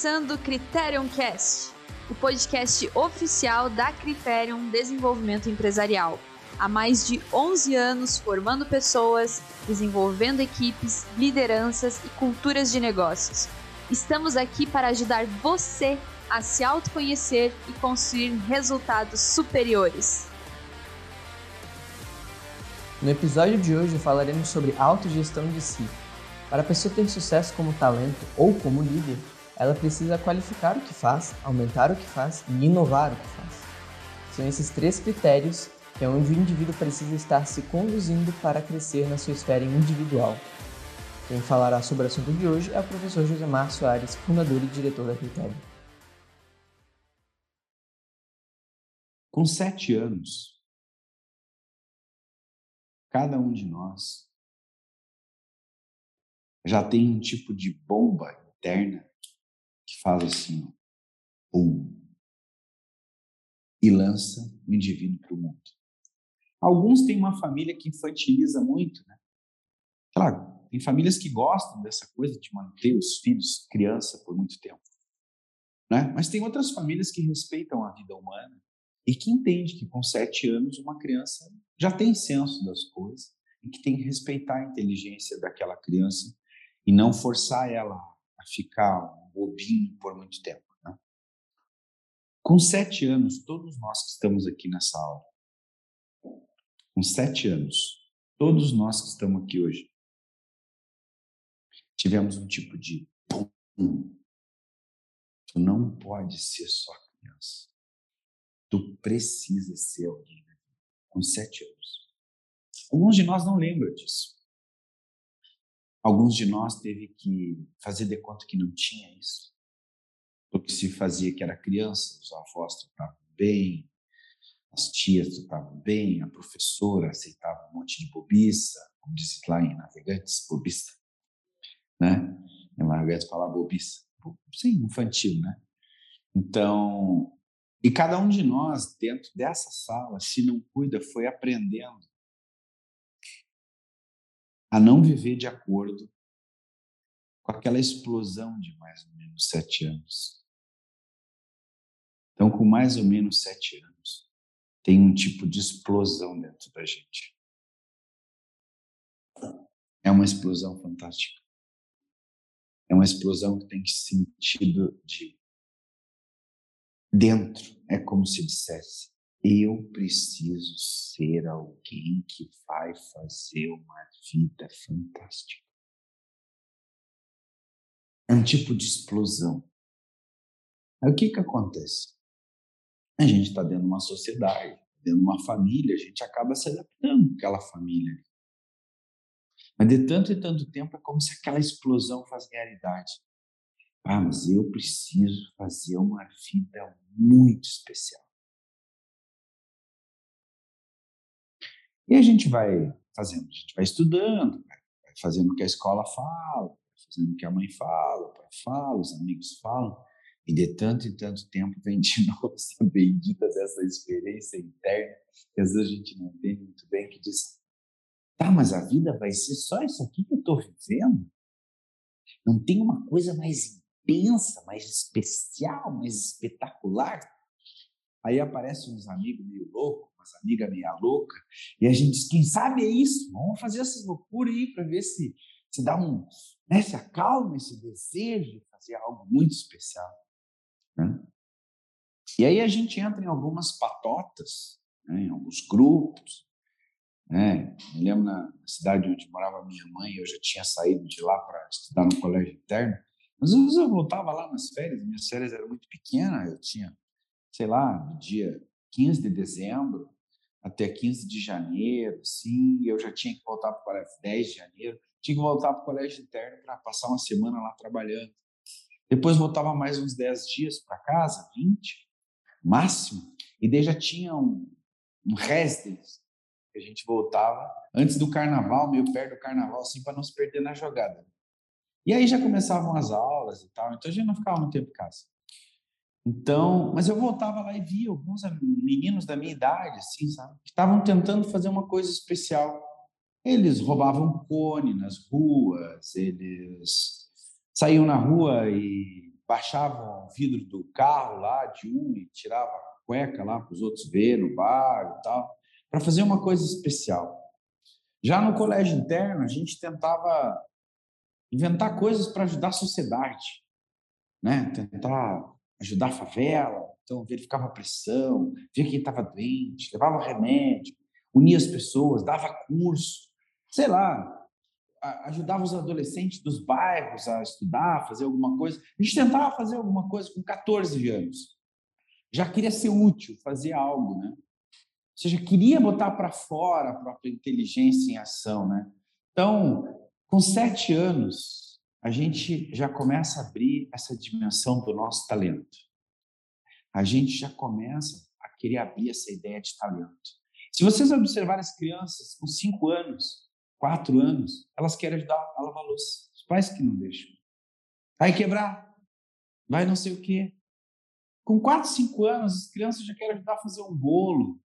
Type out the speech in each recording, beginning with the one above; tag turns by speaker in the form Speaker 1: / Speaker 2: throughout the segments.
Speaker 1: começando o Criterion Cast, o podcast oficial da Criterion Desenvolvimento Empresarial. Há mais de 11 anos formando pessoas, desenvolvendo equipes, lideranças e culturas de negócios. Estamos aqui para ajudar você a se autoconhecer e construir resultados superiores.
Speaker 2: No episódio de hoje falaremos sobre autogestão de si. Para a pessoa ter sucesso como talento ou como líder, ela precisa qualificar o que faz, aumentar o que faz e inovar o que faz. São esses três critérios que é onde o indivíduo precisa estar se conduzindo para crescer na sua esfera individual. Quem falará sobre o assunto de hoje é o professor José Márcio Soares, fundador e diretor da Critério.
Speaker 3: Com sete anos, cada um de nós já tem um tipo de bomba interna que faz assim, e lança o indivíduo para o mundo. Alguns têm uma família que infantiliza muito, né? Claro, tem famílias que gostam dessa coisa de manter os filhos criança por muito tempo, né? Mas tem outras famílias que respeitam a vida humana e que entendem que com sete anos uma criança já tem senso das coisas e que tem que respeitar a inteligência daquela criança e não forçar ela a ficar um bobinho por muito tempo. Né? Com sete anos, todos nós que estamos aqui nessa aula, com sete anos, todos nós que estamos aqui hoje, tivemos um tipo de pum. Tu não pode ser só criança. Tu precisa ser alguém com sete anos. Alguns de nós não lembram disso. Alguns de nós teve que fazer de conta que não tinha isso. Porque se fazia que era criança, os avós tratavam bem, as tias tratavam bem, a professora aceitava um monte de bobiça, como diz lá em Navegantes, bobiça. Né? Em Navegantes fala bobiça. Sim, infantil, né? Então, e cada um de nós, dentro dessa sala, se não cuida, foi aprendendo a não viver de acordo com aquela explosão de mais ou menos sete anos. Então, com mais ou menos sete anos, tem um tipo de explosão dentro da gente. É uma explosão fantástica. É uma explosão que tem sentido de dentro. É como se dissesse: eu preciso ser alguém que vai fazer uma vida fantástica. É um tipo de explosão. Aí o que, que acontece? A gente está dentro de uma sociedade, dentro de uma família, a gente acaba se adaptando àquela família. Mas de tanto e tanto tempo é como se aquela explosão faz realidade. Ah, mas eu preciso fazer uma vida muito especial. E a gente vai fazendo, a gente vai estudando, vai fazendo o que a escola fala, fazendo o que a mãe fala, o pai fala, os amigos falam, e de tanto e tanto tempo vem de novo essa bendita dessa experiência interna, que às vezes a gente não entende muito bem, que diz, tá, mas a vida vai ser só isso aqui que eu estou vivendo? Não tem uma coisa mais intensa, mais especial, mais espetacular? Aí aparecem uns amigos meio loucos, umas amigas meia louca, e a gente diz, quem sabe é isso, vamos fazer essas loucuras aí para ver se, se dá um, né, se acalma esse desejo de fazer algo muito especial. Né? E aí a gente entra em algumas patotas, né, em alguns grupos. Né? Lembro na cidade onde morava minha mãe, eu já tinha saído de lá para estudar no colégio interno, às vezes eu voltava lá nas férias, minhas férias eram muito pequenas, eu tinha, sei lá, no dia 15 de dezembro até 15 de janeiro, sim, eu já tinha que voltar para o colégio 10 de janeiro, tinha que voltar para o colégio interno para passar uma semana lá trabalhando. Depois voltava mais uns 10 dias para casa, 20, máximo, e daí já tinha um, um residence, que a gente voltava antes do carnaval, meio perto do carnaval, assim, para não se perder na jogada. E aí já começavam as aulas e tal, então a gente não ficava muito tempo em casa. Então, mas eu voltava lá e via alguns meninos da minha idade, assim, sabe, que estavam tentando fazer uma coisa especial. Eles roubavam cone nas ruas, eles saíam na rua e baixava o vidro do carro lá de um e tirava a cueca lá para os outros ver no bar e tal, para fazer uma coisa especial. Já no colégio interno, a gente tentava inventar coisas para ajudar a sociedade, né? Tentar ajudar a favela, então verificava a pressão, via quem estava doente, levava remédio, unia as pessoas, dava curso, sei lá, ajudava os adolescentes dos bairros a estudar, fazer alguma coisa. A gente tentava fazer alguma coisa com 14 anos. Já queria ser útil, fazer algo, né? Ou seja, queria botar para fora a própria inteligência em ação, né? Então, com sete anos, a gente já começa a abrir essa dimensão do nosso talento. A gente já começa a querer abrir essa ideia de talento. Se vocês observarem as crianças com cinco anos, quatro anos, elas querem ajudar a lavar louça. Os pais que não deixam. Vai quebrar, vai não sei o quê. Com quatro, cinco anos, as crianças já querem ajudar a fazer um bolo,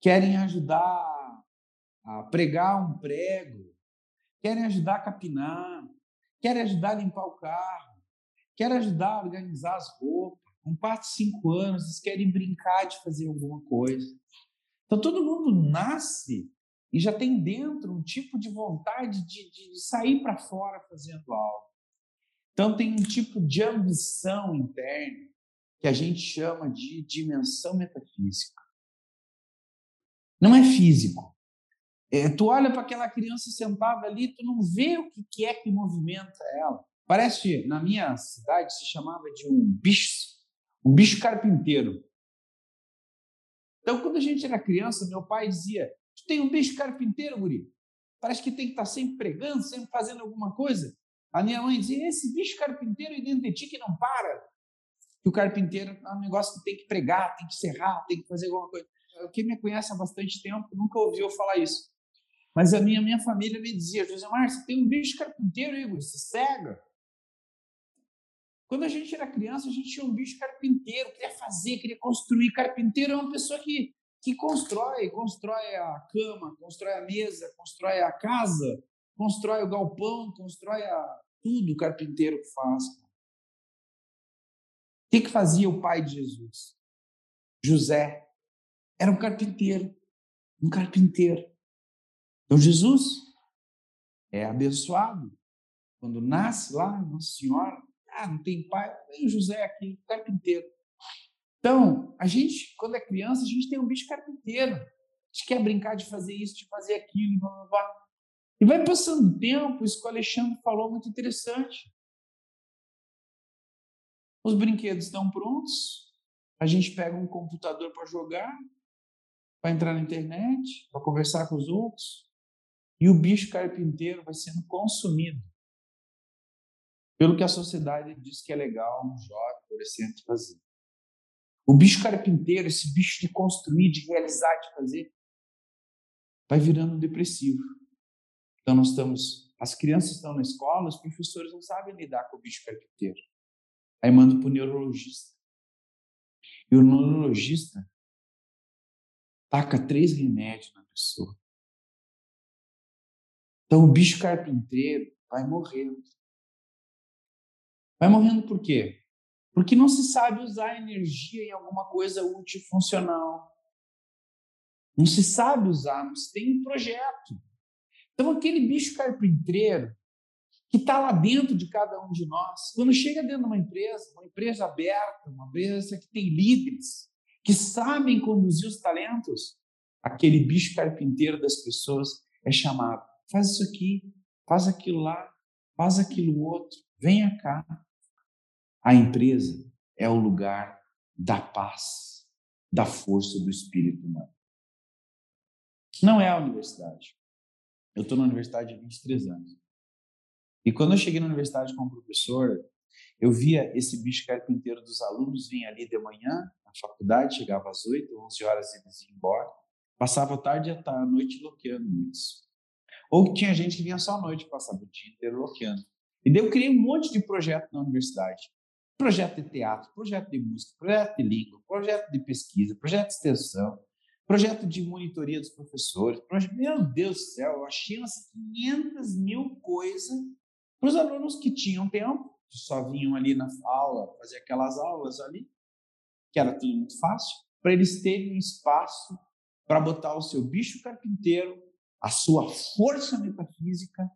Speaker 3: querem ajudar a pregar um prego, querem ajudar a capinar, querem ajudar a limpar o carro, querem ajudar a organizar as roupas. Com quatro, cinco anos, eles querem brincar de fazer alguma coisa. Então, todo mundo nasce e já tem dentro um tipo de vontade de, de sair para fora fazendo algo. Então, tem um tipo de ambição interna que a gente chama de dimensão metafísica. Não é físico. É, tu olha para aquela criança sentada ali, tu não vê o que é que movimenta ela. Parece, na minha cidade, se chamava de um bicho, um bicho carpinteiro. Então, quando a gente era criança, meu pai dizia: Tu tem um bicho carpinteiro, guri. Parece que tem que estar tá sempre pregando, sempre fazendo alguma coisa. A minha mãe dizia: Esse bicho carpinteiro aí dentro de ti que não para. Que o carpinteiro é um negócio que tem que pregar, tem que serrar, tem que fazer alguma coisa. Quem me conhece há bastante tempo nunca ouviu falar isso. Mas a minha, minha família me dizia: José Márcio, tem um bicho carpinteiro aí, você cega. Quando a gente era criança, a gente tinha um bicho carpinteiro, queria fazer, queria construir. Carpinteiro é uma pessoa que que constrói, constrói a cama, constrói a mesa, constrói a casa, constrói o galpão, constrói a... tudo o carpinteiro faz. O que, que fazia o pai de Jesus? José era um carpinteiro, um carpinteiro. Então Jesus é abençoado quando nasce lá, Nossa Senhora, ah, não tem pai, vem José aqui, carpinteiro. Então, a gente, quando é criança, a gente tem um bicho carpinteiro. A gente quer brincar de fazer isso, de fazer aquilo, blá, blá, blá. E vai passando o tempo, isso que o Alexandre falou muito interessante. Os brinquedos estão prontos, a gente pega um computador para jogar, para entrar na internet, para conversar com os outros, e o bicho carpinteiro vai sendo consumido pelo que a sociedade diz que é legal um jovem adolescente fazer. O bicho carpinteiro, esse bicho de construir, de realizar, de fazer, vai virando depressivo. Então nós estamos, as crianças estão na escola, os professores não sabem lidar com o bicho carpinteiro. Aí manda para o neurologista. E o neurologista taca três remédios na pessoa. Então o bicho carpinteiro vai morrendo. Vai morrendo por quê? Porque não se sabe usar energia em alguma coisa útil e funcional. Não se sabe usar, não se tem um projeto. Então, aquele bicho carpinteiro que está lá dentro de cada um de nós, quando chega dentro de uma empresa, uma empresa aberta, uma empresa que tem líderes, que sabem conduzir os talentos, aquele bicho carpinteiro das pessoas é chamado. Faz isso aqui, faz aquilo lá, faz aquilo outro, venha cá, a empresa é o lugar da paz, da força do espírito humano. Não é a universidade. Eu estou na universidade há 23 anos. E quando eu cheguei na universidade como professor, eu via esse bicho carpinteiro dos alunos vinha ali de manhã, na faculdade, chegava às 8, 11 horas eles iam embora. Passava a tarde e a noite loqueando muitos. Ou tinha gente que vinha só à noite, passava o dia inteiro loqueando. E daí eu criei um monte de projeto na universidade projeto de teatro, projeto de música, projeto de língua, projeto de pesquisa, projeto de extensão, projeto de monitoria dos professores. Projeto... Meu Deus do céu, eu achei umas 500 mil coisas para os alunos que tinham tempo que só vinham ali na aula, fazer aquelas aulas ali, que era tudo muito fácil, para eles terem um espaço para botar o seu bicho carpinteiro, a sua força metafísica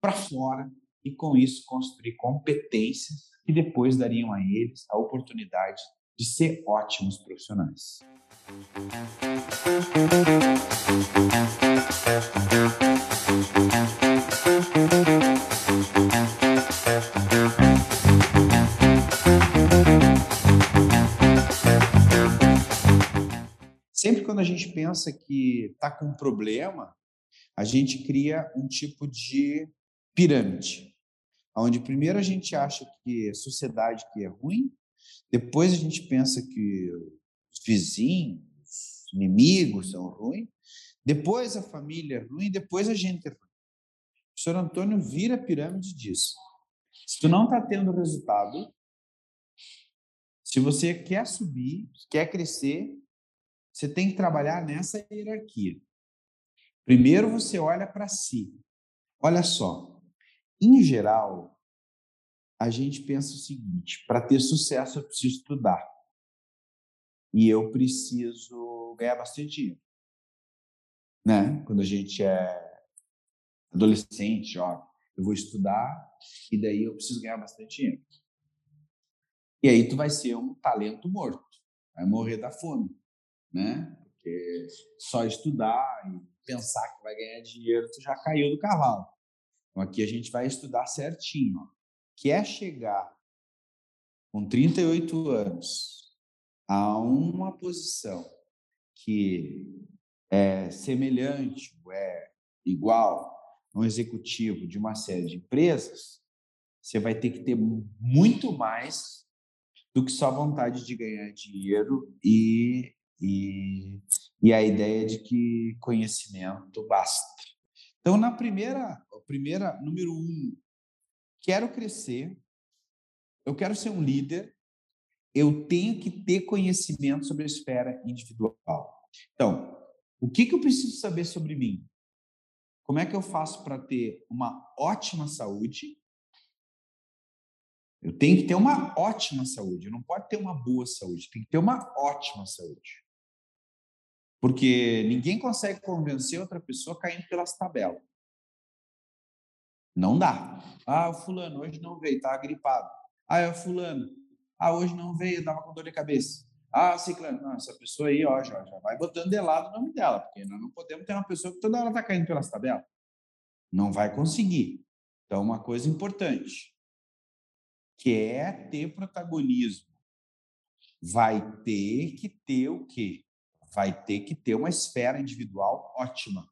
Speaker 3: para fora e com isso construir competências que depois dariam a eles a oportunidade de ser ótimos profissionais. Sempre quando a gente pensa que está com um problema, a gente cria um tipo de pirâmide, onde primeiro a gente acha que a sociedade que é ruim, depois a gente pensa que os vizinhos, os inimigos são ruins, depois a família é ruim, depois a gente é ruim. O senhor Antônio vira a pirâmide disso. Se tu não está tendo resultado, se você quer subir, quer crescer, você tem que trabalhar nessa hierarquia. Primeiro você olha para si. Olha só, em geral, a gente pensa o seguinte: para ter sucesso eu preciso estudar. E eu preciso ganhar bastante dinheiro. Né? Quando a gente é adolescente, ó, eu vou estudar e daí eu preciso ganhar bastante dinheiro. E aí tu vai ser um talento morto, vai morrer da fome, né? Porque só estudar e pensar que vai ganhar dinheiro, tu já caiu do cavalo. Então aqui a gente vai estudar certinho, ó. Quer chegar com 38 anos a uma posição que é semelhante, é igual a um executivo de uma série de empresas, você vai ter que ter muito mais do que só vontade de ganhar dinheiro e, e, e a ideia de que conhecimento basta. Então, na primeira, primeira, número um, quero crescer, eu quero ser um líder, eu tenho que ter conhecimento sobre a esfera individual. Então, o que, que eu preciso saber sobre mim? Como é que eu faço para ter uma ótima saúde? Eu tenho que ter uma ótima saúde, não pode ter uma boa saúde, tem que ter uma ótima saúde. Porque ninguém consegue convencer outra pessoa caindo pelas tabelas. Não dá. Ah, o fulano hoje não veio, tá gripado. Ah, é o fulano. Ah, hoje não veio, dava com dor de cabeça. Ah, ciclano. Não, essa pessoa aí, ó, já, já vai botando de lado o nome dela, porque nós não podemos ter uma pessoa que toda hora está caindo pelas tabelas. Não vai conseguir. Então, uma coisa importante, que é ter protagonismo, vai ter que ter o quê? Vai ter que ter uma esfera individual ótima.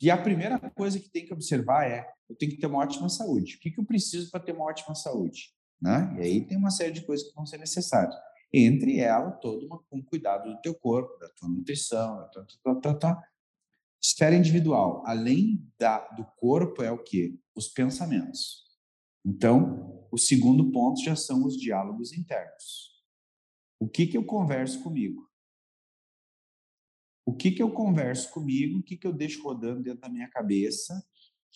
Speaker 3: E a primeira coisa que tem que observar é: eu tenho que ter uma ótima saúde. O que, que eu preciso para ter uma ótima saúde? Né? E aí tem uma série de coisas que vão ser necessárias. Entre elas, todo uma, um cuidado do teu corpo, da tua nutrição, da tua, tua, tua, tua. esfera individual. Além da, do corpo, é o que? Os pensamentos. Então, o segundo ponto já são os diálogos internos. O que, que eu converso comigo? O que, que eu converso comigo, o que, que eu deixo rodando dentro da minha cabeça,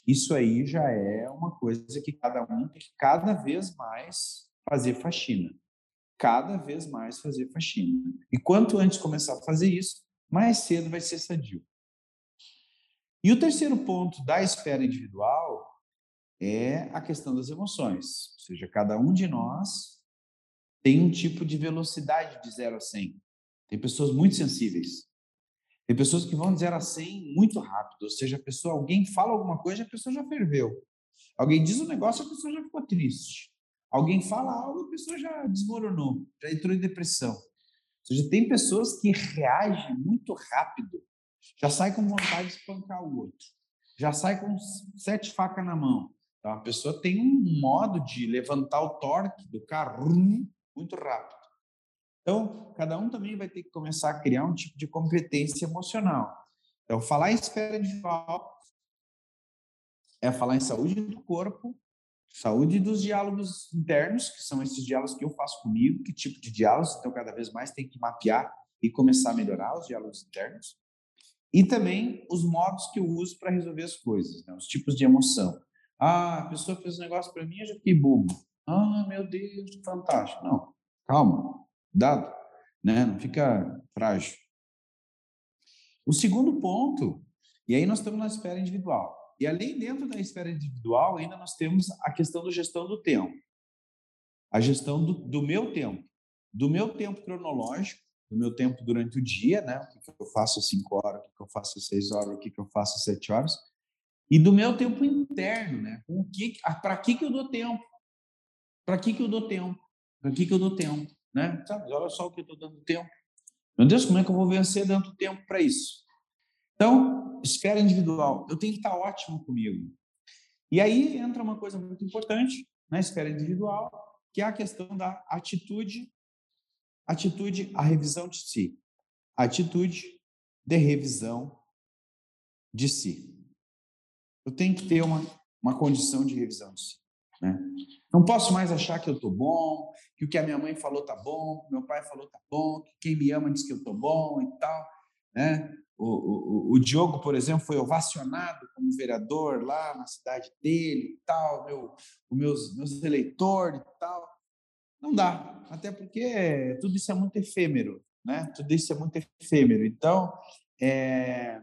Speaker 3: isso aí já é uma coisa que cada um tem que cada vez mais fazer faxina. Cada vez mais fazer faxina. E quanto antes começar a fazer isso, mais cedo vai ser sadio. E o terceiro ponto da esfera individual é a questão das emoções. Ou seja, cada um de nós tem um tipo de velocidade de 0 a 100. Tem pessoas muito sensíveis. Tem pessoas que vão dizer a 100 muito rápido, ou seja, a pessoa, alguém fala alguma coisa, a pessoa já ferveu. Alguém diz um negócio, a pessoa já ficou triste. Alguém fala algo, a pessoa já desmoronou, já entrou em depressão. Ou seja, tem pessoas que reagem muito rápido, já sai com vontade de espancar o outro, já sai com sete facas na mão. Então, a pessoa tem um modo de levantar o torque do carro muito rápido. Então, cada um também vai ter que começar a criar um tipo de competência emocional. Então, falar em esfera individual é falar em saúde do corpo, saúde dos diálogos internos, que são esses diálogos que eu faço comigo, que tipo de diálogos, então cada vez mais tem que mapear e começar a melhorar os diálogos internos. E também os modos que eu uso para resolver as coisas, né? os tipos de emoção. Ah, a pessoa fez um negócio para mim, eu já fiquei bobo. Ah, meu Deus, fantástico. Não, calma, dado, né? Não fica frágil. O segundo ponto, e aí nós estamos na esfera individual. E além dentro da esfera individual, ainda nós temos a questão da gestão do tempo. A gestão do, do meu tempo. Do meu tempo cronológico, do meu tempo durante o dia, né? O que, eu faço às 5 horas, o que, eu faço às 6 horas, o que, eu faço às 7 horas. E do meu tempo interno, né? Que, para que, que eu dou tempo? Para que, que eu dou tempo? Para que, que eu dou tempo? Né? Olha só o que eu estou dando tempo. Meu Deus, como é que eu vou vencer dando tempo para isso? Então, esfera individual, eu tenho que estar ótimo comigo. E aí entra uma coisa muito importante na esfera individual, que é a questão da atitude, atitude, a revisão de si. Atitude de revisão de si. Eu tenho que ter uma, uma condição de revisão de si. Né? Não posso mais achar que eu estou bom, que o que a minha mãe falou está bom, que meu pai falou está bom, que quem me ama diz que eu estou bom e tal. Né? O, o, o, Diogo, por exemplo, foi ovacionado como vereador lá na cidade dele e tal, meu, os meus, meus eleitores e tal. Não dá, até porque tudo isso é muito efêmero, né? Tudo isso é muito efêmero. Então, é,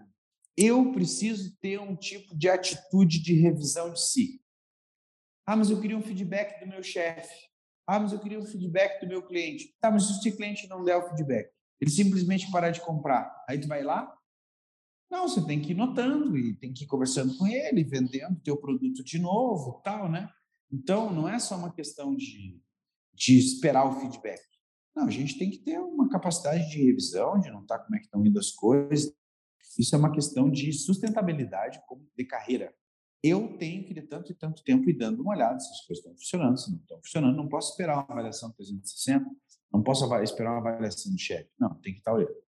Speaker 3: eu preciso ter um tipo de atitude de revisão de si. Ah, mas eu queria um feedback do meu chefe. Ah, mas eu queria um feedback do meu cliente. Tá, mas se o cliente não der o feedback, ele simplesmente parar de comprar, aí tu vai lá? Não, você tem que ir notando e tem que ir conversando com ele, vendendo teu produto de novo, tal, né? Então, não é só uma questão de, de esperar o feedback. Não, a gente tem que ter uma capacidade de revisão, de notar como é que estão indo as coisas. Isso é uma questão de sustentabilidade de carreira. Eu tenho que, de tanto e tanto tempo, ir dando uma olhada se as coisas estão funcionando, se não estão funcionando. Não posso esperar uma avaliação 360, não posso esperar uma avaliação de chefe. Não, tem que estar olhando.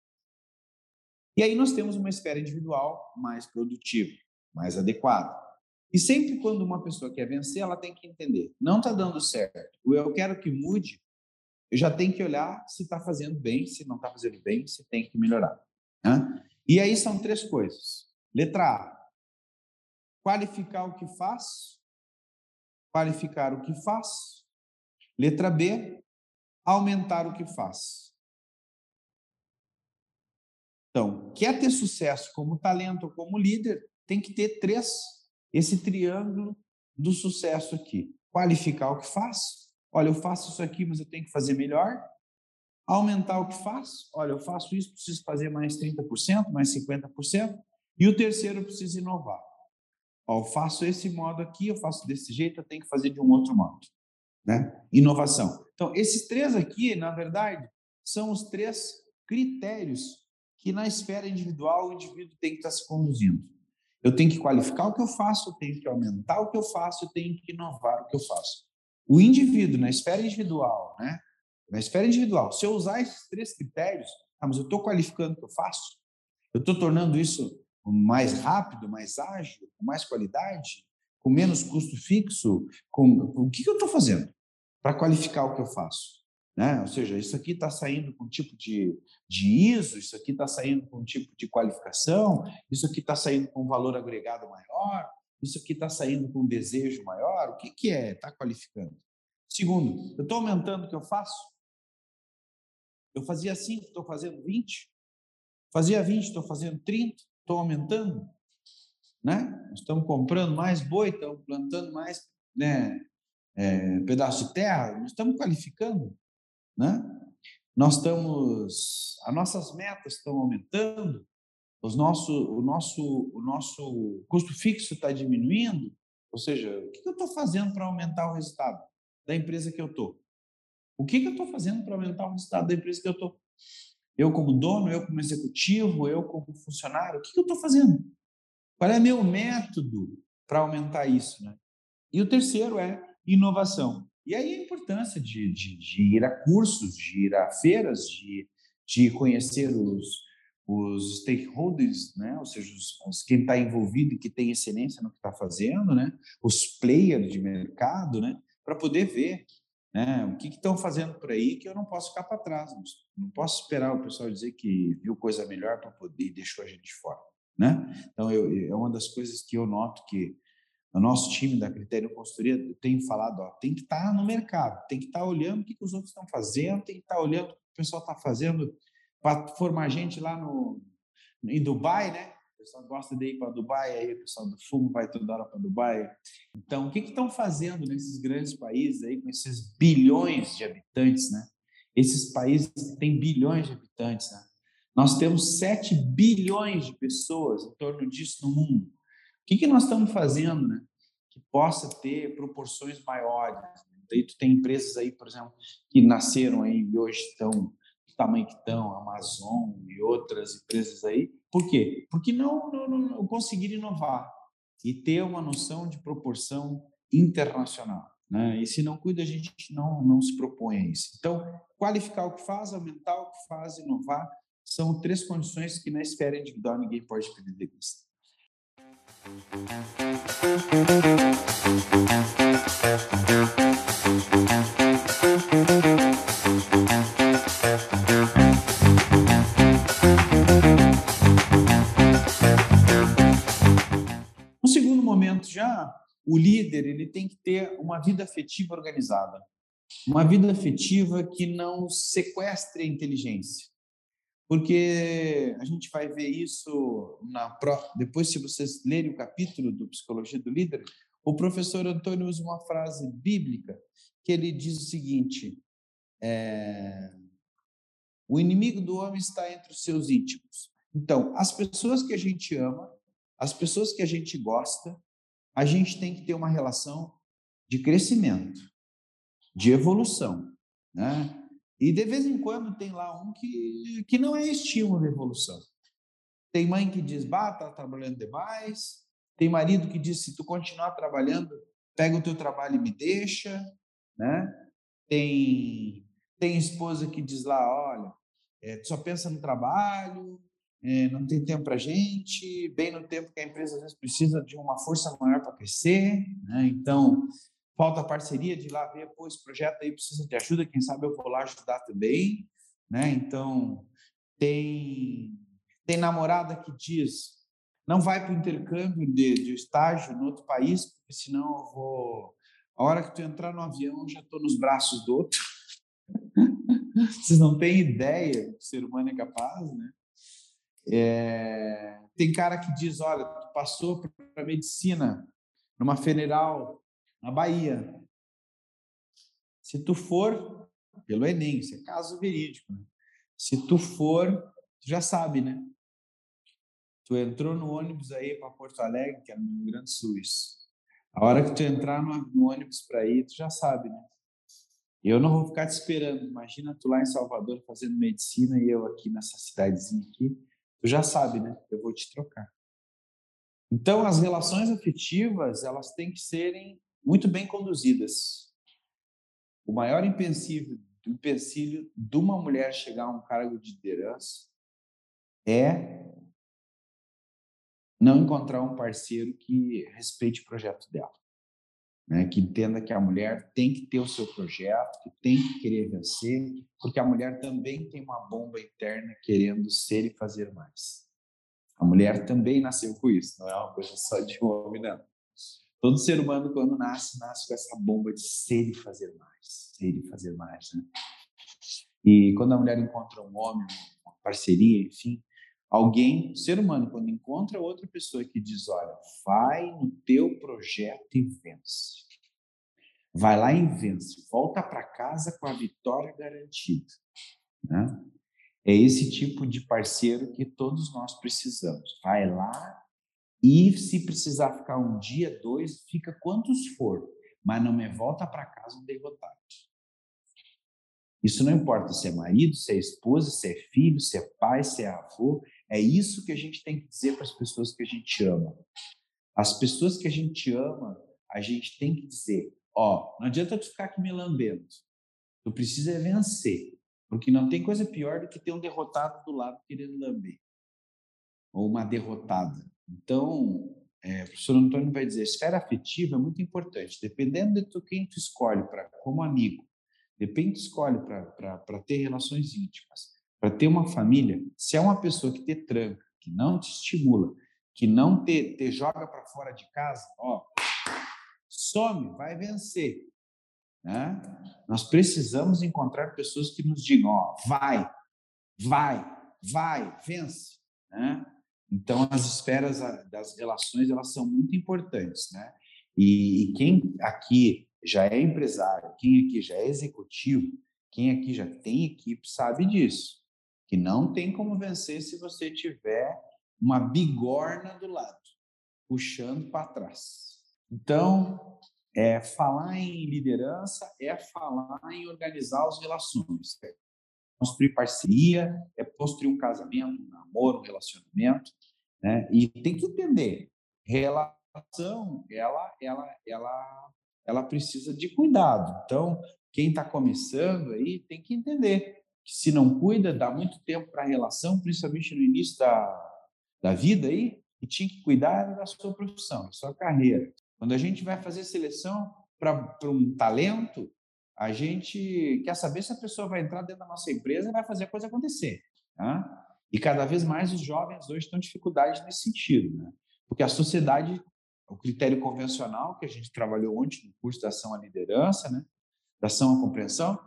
Speaker 3: E aí nós temos uma esfera individual mais produtiva, mais adequada. E sempre quando uma pessoa quer vencer, ela tem que entender, não está dando certo, o eu quero que mude, eu já tenho que olhar se está fazendo bem, se não está fazendo bem, se tem que melhorar. Né? E aí são três coisas. Letra A, qualificar o que faz, qualificar o que faz. Letra B, aumentar o que faz. Então, quer ter sucesso como talento ou como líder, tem que ter três, esse triângulo do sucesso aqui. Qualificar o que faz. Olha, eu faço isso aqui, mas eu tenho que fazer melhor. Aumentar o que faz. Olha, eu faço isso, preciso fazer mais 30%, mais 50%. E o terceiro, eu preciso inovar. Ó, eu faço esse modo aqui, eu faço desse jeito, eu tenho que fazer de um outro modo. Né? Inovação. Então, esses três aqui, na verdade, são os três critérios que na esfera individual o indivíduo tem que estar se conduzindo. Eu tenho que qualificar o que eu faço, eu tenho que aumentar o que eu faço, eu tenho que inovar o que eu faço. O indivíduo, na esfera individual, né? Na esfera individual, se eu usar esses três critérios, ah, mas eu estou qualificando o que eu faço? Eu estou tornando isso mais rápido, mais ágil, com mais qualidade, com menos custo fixo? Com, o que, eu estou fazendo para qualificar o que eu faço? Né? Ou seja, isso aqui está saindo com um tipo de, de ISO, isso aqui está saindo com um tipo de qualificação, isso aqui está saindo com valor agregado maior, isso aqui está saindo com desejo maior. O que, que é? Está qualificando. Segundo, eu estou aumentando o que eu faço? Eu fazia 5, estou fazendo 20. Fazia 20, estou fazendo 30. Estou aumentando. Né? Estamos comprando mais boi, estamos plantando mais né, é, pedaço de terra, estamos qualificando né? Nós estamos, as nossas metas estão aumentando, os nosso, o, nosso, o nosso custo fixo está diminuindo, ou seja, o que eu estou fazendo para aumentar o resultado da empresa que eu estou? O que, que eu estou fazendo para aumentar o resultado da empresa que eu estou? Eu como dono, eu como executivo, eu como funcionário, o que, eu estou fazendo? Qual é meu método para aumentar isso? Né? E o terceiro é inovação. E aí a importância de, de, de ir a cursos, de ir a feiras, de, de conhecer os, os stakeholders, né? ou seja, os, os quem está envolvido e que tem excelência no que está fazendo, né? os players de mercado, né? para poder ver né? o que estão fazendo por aí que eu não posso ficar para trás. Não posso esperar o pessoal dizer que viu coisa melhor para poder e deixou a gente fora. Né? Então, eu, é uma das coisas que eu noto que no nosso time da Critério Consultoria, tenho falado, ó, tem que estar tá no mercado, tem que estar tá olhando o que, que os outros estão fazendo, tem que estar tá olhando o que o pessoal está fazendo para formar gente lá no, em Dubai, né? Pessoal gosta de ir para Dubai, aí o pessoal do fumo vai toda hora para Dubai. Então, o que, que estão fazendo nesses grandes países aí, com esses bilhões de habitantes, né? Esses países têm bilhões de habitantes, né? Nós temos 7 bilhões de pessoas em torno disso no mundo. O que, que nós estamos fazendo, né? Que possa ter proporções maiores. Daí tu tem empresas aí, por exemplo, que nasceram aí e hoje estão tamanho que estão, Amazon e outras empresas aí. Por quê? Porque não, não, não inovar e ter uma noção de proporção internacional. Né? E se não cuida, a gente não, não se propõe a isso. Então, qualificar o que faz, aumentar o que faz, inovar, são três condições que na esfera individual ninguém pode perder de vista. No segundo momento já, o líder ele tem que ter uma vida afetiva organizada. Uma vida afetiva que não sequestre a inteligência porque a gente vai ver isso na depois se vocês lerem o capítulo do psicologia do líder o professor Antônio usa uma frase bíblica que ele diz o seguinte é, o inimigo do homem está entre os seus íntimos então as pessoas que a gente ama as pessoas que a gente gosta a gente tem que ter uma relação de crescimento de evolução né e de vez em quando tem lá um que, que não é estímulo de evolução. Tem mãe que diz, bah, tá trabalhando demais. Tem marido que diz, se tu continuar trabalhando, pega o teu trabalho e me deixa, né? Tem, tem esposa que diz lá, olha, é, só pensa no trabalho, é, não tem tempo para gente, bem no tempo que a empresa às vezes precisa de uma força maior para crescer, né? Então, falta parceria de lá ver, pô, esse projeto aí precisa de ajuda, quem sabe eu vou lá ajudar também, né? Então, tem, tem namorada que diz, não vai para o intercâmbio de, de estágio no outro país, porque senão eu vou... A hora que tu entrar no avião, já estou nos braços do outro. Vocês não têm ideia do que o ser humano é capaz, né? É... Tem cara que diz, olha, tu passou para medicina numa federal na Bahia. Se tu for pelo Enem, isso é caso verídico, né? Se tu for, tu já sabe, né? Tu entrou no ônibus aí para Porto Alegre, que é no Rio Grande do Sul, isso. A hora que tu entrar no, no ônibus para ir, tu já sabe, né? Eu não vou ficar te esperando. Imagina tu lá em Salvador fazendo medicina e eu aqui nessa cidadezinha aqui. Tu já sabe, né? Eu vou te trocar. Então, as relações afetivas, elas têm que serem muito bem conduzidas. O maior empecilho, empecilho de uma mulher chegar a um cargo de liderança é não encontrar um parceiro que respeite o projeto dela. Né? Que entenda que a mulher tem que ter o seu projeto, que tem que querer vencer, porque a mulher também tem uma bomba interna querendo ser e fazer mais. A mulher também nasceu com isso, não é uma coisa só de homem, não. Todo ser humano, quando nasce, nasce com essa bomba de ser e fazer mais, ser e fazer mais, né? E quando a mulher encontra um homem, uma parceria, enfim, alguém, ser humano, quando encontra outra pessoa que diz, olha, vai no teu projeto e vence. Vai lá e vence. Volta para casa com a vitória garantida. Né? É esse tipo de parceiro que todos nós precisamos. Vai lá e se precisar ficar um dia, dois, fica quantos for, mas não me volta para casa um derrotado. Isso não importa se é marido, se é esposa, se é filho, se é pai, se é avô. É isso que a gente tem que dizer para as pessoas que a gente ama. As pessoas que a gente ama, a gente tem que dizer: ó, não adianta tu ficar aqui me lambendo. Tu precisa é vencer. Porque não tem coisa pior do que ter um derrotado do lado querendo lamber. Ou uma derrotada. Então, é, o professor Antônio vai dizer, esfera afetiva é muito importante. Dependendo de tu, quem tu escolhe para como amigo, depende tu escolhe para ter relações íntimas, para ter uma família, se é uma pessoa que te tranca, que não te estimula, que não te, te joga para fora de casa, ó, some, vai vencer. Né? Nós precisamos encontrar pessoas que nos digam: ó, vai, vai, vai, vence. Né? Então, as esferas das relações elas são muito importantes. Né? E, e quem aqui já é empresário, quem aqui já é executivo, quem aqui já tem equipe sabe disso, que não tem como vencer se você tiver uma bigorna do lado, puxando para trás. Então, é, falar em liderança é falar em organizar as relações, é construir parceria, é construir um casamento, um namoro, um relacionamento, né? E tem que entender, relação, ela, ela, ela, ela precisa de cuidado. Então, quem está começando aí tem que entender que se não cuida, dá muito tempo para a relação, principalmente no início da, da vida aí, e tinha que cuidar da sua profissão, da sua carreira. Quando a gente vai fazer seleção para um talento, a gente quer saber se a pessoa vai entrar dentro da nossa empresa e vai fazer a coisa acontecer. Tá? E cada vez mais os jovens hoje estão em dificuldade nesse sentido, né? porque a sociedade, o critério convencional que a gente trabalhou ontem no curso da ação à liderança, né? da ação à compreensão,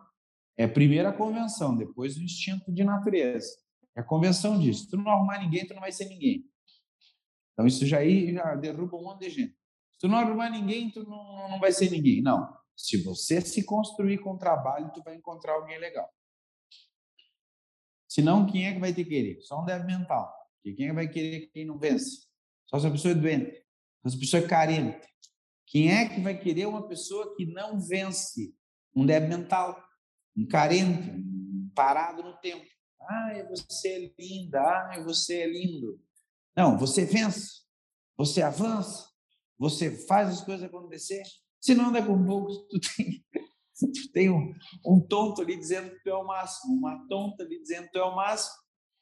Speaker 3: é primeiro a convenção, depois o instinto de natureza. É a convenção diz: se tu não arrumar ninguém, tu não vai ser ninguém. Então isso já aí já derruba um monte de gente. Se tu não arrumar ninguém, tu não, não vai ser ninguém. Não. Se você se construir com trabalho, tu vai encontrar alguém legal. Senão, quem é que vai te querer? Só um débil mental. E quem é que vai querer quem não vence? Só se a pessoa é doente. Só se a pessoa é carente. Quem é que vai querer uma pessoa que não vence? Um débil mental, um carente, um parado no tempo. Ai, você é linda, ai, você é lindo. Não, você vence, você avança, você faz as coisas acontecer. Senão, daqui a pouco, tu tem, tu tem um, um tonto ali dizendo que tu é o máximo, uma tonta ali dizendo que tu é o máximo,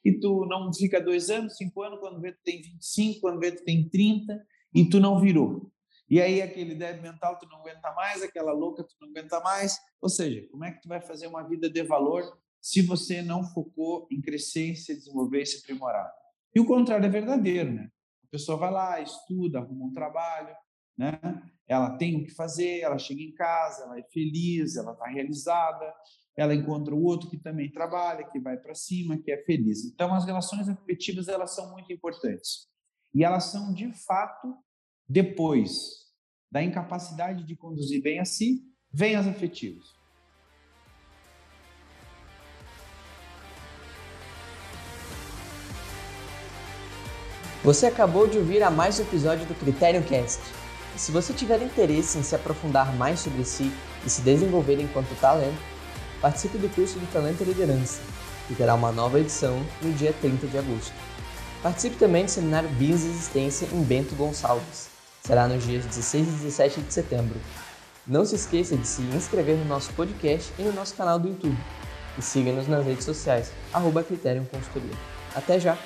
Speaker 3: e tu não fica dois anos, cinco anos, quando vê tu tem 25, quando vê tu tem 30, e tu não virou. E aí aquele débil mental tu não aguenta mais, aquela louca tu não aguenta mais. Ou seja, como é que tu vai fazer uma vida de valor se você não focou em crescer, se desenvolver se aprimorar? E o contrário é verdadeiro, né? A pessoa vai lá, estuda, arruma um trabalho, né? Ela tem o que fazer, ela chega em casa, ela é feliz, ela está realizada, ela encontra o outro que também trabalha, que vai para cima, que é feliz. Então, as relações afetivas elas são muito importantes e elas são de fato depois da incapacidade de conduzir bem a si, vem as afetivas.
Speaker 2: Você acabou de ouvir a mais um episódio do Criterion Cast. Se você tiver interesse em se aprofundar mais sobre si e se desenvolver enquanto talento, participe do curso de Talento e Liderança, que terá uma nova edição no dia 30 de agosto. Participe também do seminário Business Existência em Bento Gonçalves. Será nos dias 16 e 17 de setembro. Não se esqueça de se inscrever no nosso podcast e no nosso canal do YouTube. E siga-nos nas redes sociais, arroba Consultoria. Até já!